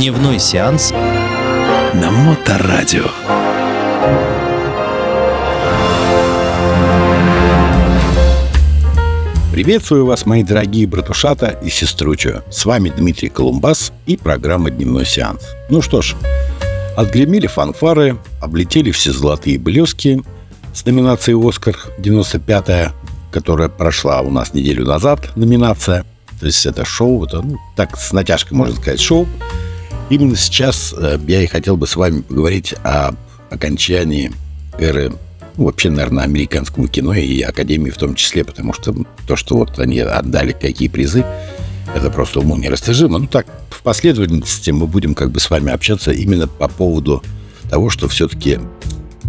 Дневной сеанс на Моторадио. Приветствую вас, мои дорогие братушата и сеструча. С вами Дмитрий Колумбас и программа «Дневной сеанс». Ну что ж, отгремели фанфары, облетели все золотые блески с номинацией «Оскар» 95-я, которая прошла у нас неделю назад, номинация. То есть это шоу, это, ну, так с натяжкой можно сказать, шоу. Именно сейчас э, я и хотел бы с вами поговорить о окончании эры ну, вообще, наверное, американскому кино и Академии в том числе, потому что то, что вот они отдали какие призы, это просто уму нерастяжимо. Ну так, в последовательности мы будем как бы с вами общаться именно по поводу того, что все-таки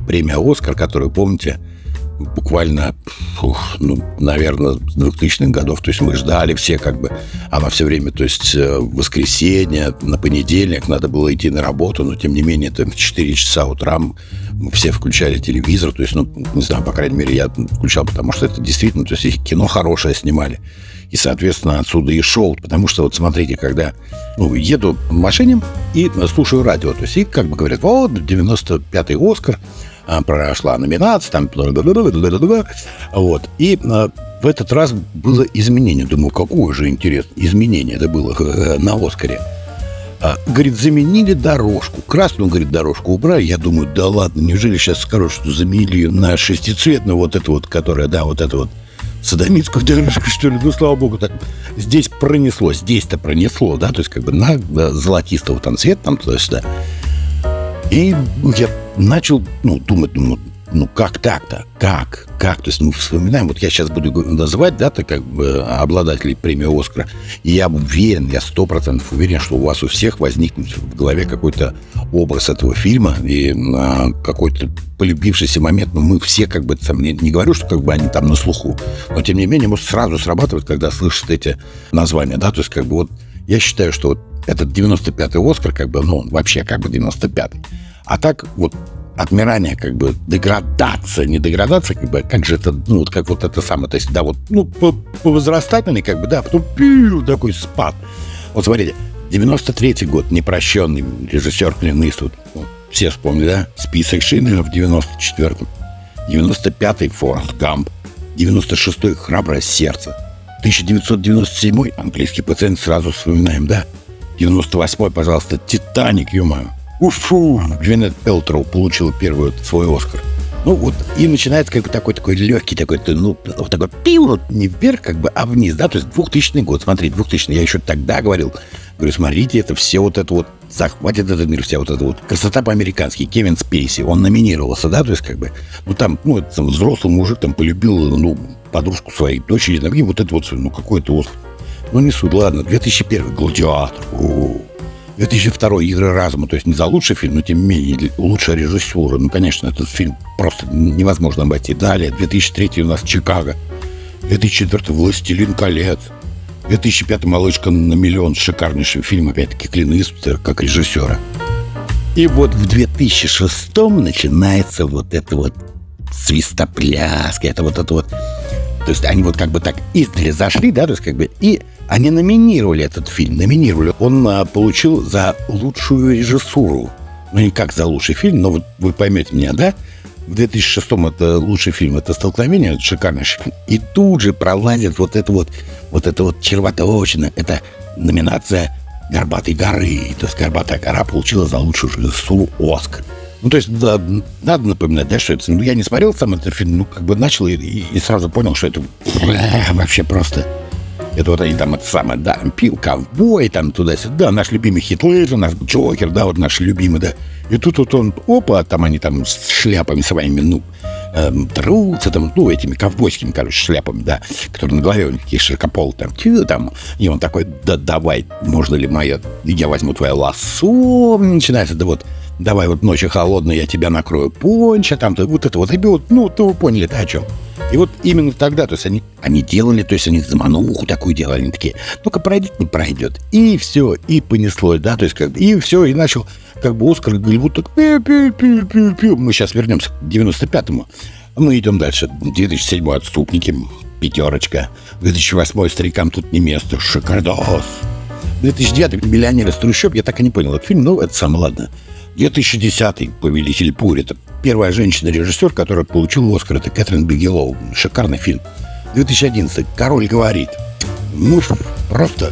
премия «Оскар», которую, помните, буквально, фух, ну, наверное, с 2000-х годов. То есть мы ждали все как бы, она все время, то есть э, в воскресенье, на понедельник надо было идти на работу, но тем не менее, там в 4 часа утра мы все включали телевизор, то есть, ну, не знаю, по крайней мере, я включал, потому что это действительно, то есть кино хорошее снимали. И, соответственно, отсюда и шоу. Потому что, вот смотрите, когда ну, еду в машине и слушаю радио, то есть и как бы говорят, вот, 95-й Оскар, прошла номинация, там, вот, и а, в этот раз было изменение. Думаю, какое же интересное изменение это было на Оскаре. А, говорит, заменили дорожку. Красную, говорит, дорожку убрали. Я думаю, да ладно, неужели сейчас скажут, что заменили на шестицветную вот эту вот, которая, да, вот это вот садомитскую дорожку, что ли. Ну, слава богу, так здесь пронесло, здесь-то пронесло, да, то есть как бы на да, золотистого там цвет, там туда-сюда. И я начал ну, думать, думаю, ну как так-то? Как? Как? То есть мы вспоминаем, вот я сейчас буду называть, да, так как бы обладателей премии Оскара, и я уверен, я сто процентов уверен, что у вас у всех возникнет в голове какой-то образ этого фильма и а, какой-то полюбившийся момент, но мы все как бы, там, не, не говорю, что как бы они там на слуху, но тем не менее, может сразу срабатывать, когда слышат эти названия, да, то есть как бы вот я считаю, что вот этот 95-й Оскар, как бы, ну, он вообще как бы 95-й. А так вот отмирание, как бы деградация, не деградация, как бы, как же это, ну, вот как вот это самое, то есть, да, вот, ну, по, по возрастательной, как бы, да, потом пью, такой спад. Вот смотрите, 93-й год, непрощенный режиссер Клин Иствуд. Вот, все вспомнили, да? Список Шиндлера в 94-м. 95-й Форест Гамп. 96-й Храброе сердце. 1997-й английский пациент сразу вспоминаем, да? 98-й, пожалуйста, Титаник, ё-моё. Уфу! Гвинет Пелтроу получила первый свой Оскар. Ну вот, и начинается как бы такой такой легкий, такой, ну, вот такой пил, вот не вверх, как бы, а вниз, да, то есть 2000 год, смотрите, 2000 я еще тогда говорил, говорю, смотрите, это все вот это вот, захватит этот мир, вся вот эта вот красота по-американски, Кевин Спейси, он номинировался, да, то есть как бы, ну там, ну, это, там, взрослый мужик там полюбил, ну, подружку своей дочери, и вот это вот, ну, какой-то вот, ну, не суть, ладно, 2001 «Гладиатор», о-о-о. 2002 «Игры разума», то есть не за лучший фильм, но тем не менее лучшая режиссура. Ну, конечно, этот фильм просто невозможно обойти. Далее, 2003 у нас «Чикаго», 2004 «Властелин колец», 2005 «Малышка на миллион», шикарнейший фильм, опять-таки, Клин Иствуда, как режиссера. И вот в 2006 начинается вот это вот свистопляски, это вот это вот то есть они вот как бы так издали зашли, да, то есть как бы, и они номинировали этот фильм, номинировали. Он а, получил за лучшую режиссуру. Ну, не как за лучший фильм, но вот вы поймете меня, да? В 2006-м это лучший фильм, это «Столкновение», это шикарный фильм. И тут же пролазит вот это вот, вот это вот червоточина, это номинация «Горбатой горы». То есть «Горбатая гора» получила за лучшую режиссуру «Оскар». Ну, то есть, да, надо напоминать, да, что это... Ну, я не смотрел сам этот фильм, ну, как бы начал и, и сразу понял, что это вообще просто... Это вот они там, это самое, да, пил ковбой, там туда-сюда, наш любимый Хит Леджер, наш Джокер, да, вот наш любимый, да. И тут вот он, опа, там они там с шляпами своими, ну, эм, трутся там, ну, этими ковбойскими, короче, шляпами, да, которые на голове у них такие широкополы там, чё там, и он такой, да давай, можно ли моя, я возьму твое лассо, начинается, да вот, давай вот ночью холодная, я тебя накрою понча, там, вот это вот, и вот, ну, то вы поняли, да, о чем. И вот именно тогда, то есть они, они делали, то есть они замануху такую делали, они такие, ну-ка пройдет, не пройдет. И все, и понеслось, да, то есть как и все, и начал как бы Оскар Голливуд так пи пи пи пи пи Мы сейчас вернемся к 95-му. Мы идем дальше. 2007 «Отступники», пятерочка. 2008 «Старикам тут не место», шикардос. 2009 «Миллионер из трущоб», я так и не понял этот фильм, но это самое ладно. 2010 «Повелитель Пури» — это первая женщина-режиссер, которая получила Оскар. Это Кэтрин Бигелоу. Шикарный фильм. 2011 «Король говорит». Ну, просто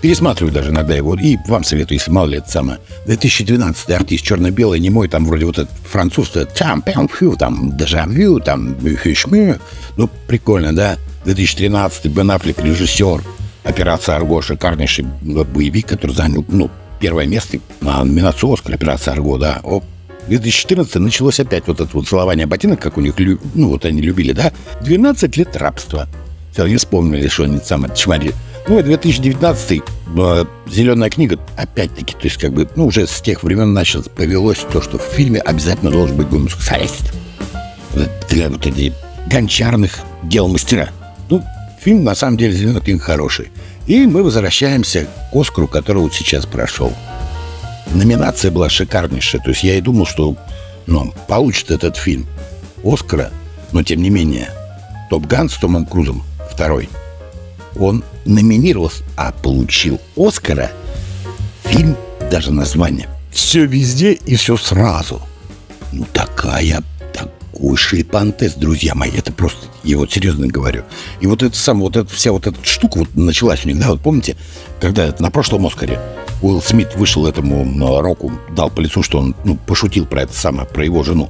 пересматриваю даже иногда его. И вам советую, если мало ли это самое. 2012 артист черно-белый, не мой, там вроде вот этот француз, там, там, фью, там, дежавю, там, хишмю. Ну, прикольно, да? 2013 Бен Аффлек, режиссер. Операция Арго, шикарнейший боевик, который занял, ну, первое место на номинацию Оскар, Операция Арго, да. О, 2014 началось опять вот это вот целование ботинок, как у них, ну, вот они любили, да. 12 лет рабства. Все, не вспомнили, что они самое чмари. Ну и 2019 э, зеленая книга, опять-таки, то есть как бы, ну, уже с тех времен началось, повелось то, что в фильме обязательно должен быть гомосексуалист. Для вот этих гончарных дел мастера. Ну, фильм, на самом деле, зеленая книга хороший. И мы возвращаемся к Оскару, который вот сейчас прошел. Номинация была шикарнейшая. То есть я и думал, что ну, получит этот фильм Оскара, но тем не менее. Топ Ган с Томом Крузом второй. Он номинировался, а получил Оскара фильм, даже название. Все везде и все сразу. Ну такая, такой шлепантес, друзья мои. Это просто, я вот серьезно говорю. И вот это сам, вот эта вся вот эта штука вот началась у них, да, вот помните, когда на прошлом Оскаре Уилл Смит вышел этому Року, дал по лицу, что он ну, пошутил про это самое, про его жену.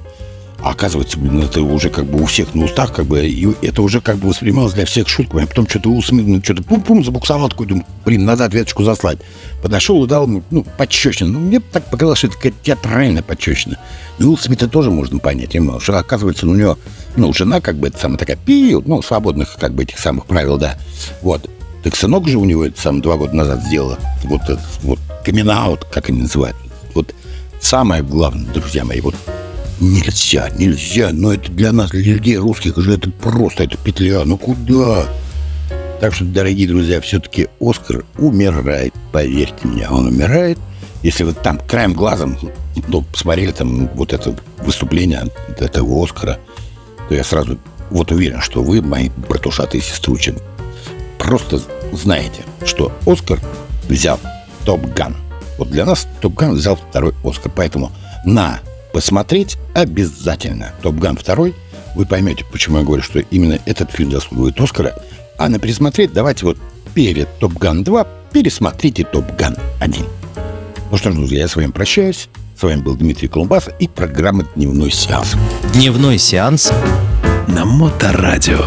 А оказывается, это уже как бы у всех на устах, как бы, и это уже как бы воспринималось для всех шутками. А потом что-то Уилл ну, что-то пум-пум забуксовал, такой, думаю, блин, надо ответочку заслать. Подошел и дал ему, ну, подчечину. Ну, мне так показалось, что это какая-то театральная подчечина. И Уилл Смита тоже можно понять, ему, что, оказывается, у него, ну, жена, как бы, это самая такая, пиу, ну, свободных, как бы, этих самых правил, да. Вот. Так сынок же у него это сам два года назад сделала. Вот этот вот камин как они называют. Вот самое главное, друзья мои, вот нельзя, нельзя, но это для нас, для людей русских уже это просто, это петля, ну куда? Так что, дорогие друзья, все-таки Оскар умирает, поверьте мне, он умирает. Если вы там краем глазом ну, посмотрели там вот это выступление этого Оскара, то я сразу вот уверен, что вы, мои братушаты и сестручи, просто знаете, что Оскар взял Top Gun. Вот для нас Top Gun взял второй Оскар. Поэтому на посмотреть обязательно Top Gun второй. Вы поймете, почему я говорю, что именно этот фильм заслуживает Оскара. А на пересмотреть давайте вот перед Топ Ган 2 пересмотрите Топ Ган 1. Ну что ж, друзья, я с вами прощаюсь. С вами был Дмитрий Колумбас и программа «Дневной сеанс». «Дневной сеанс» на Моторадио.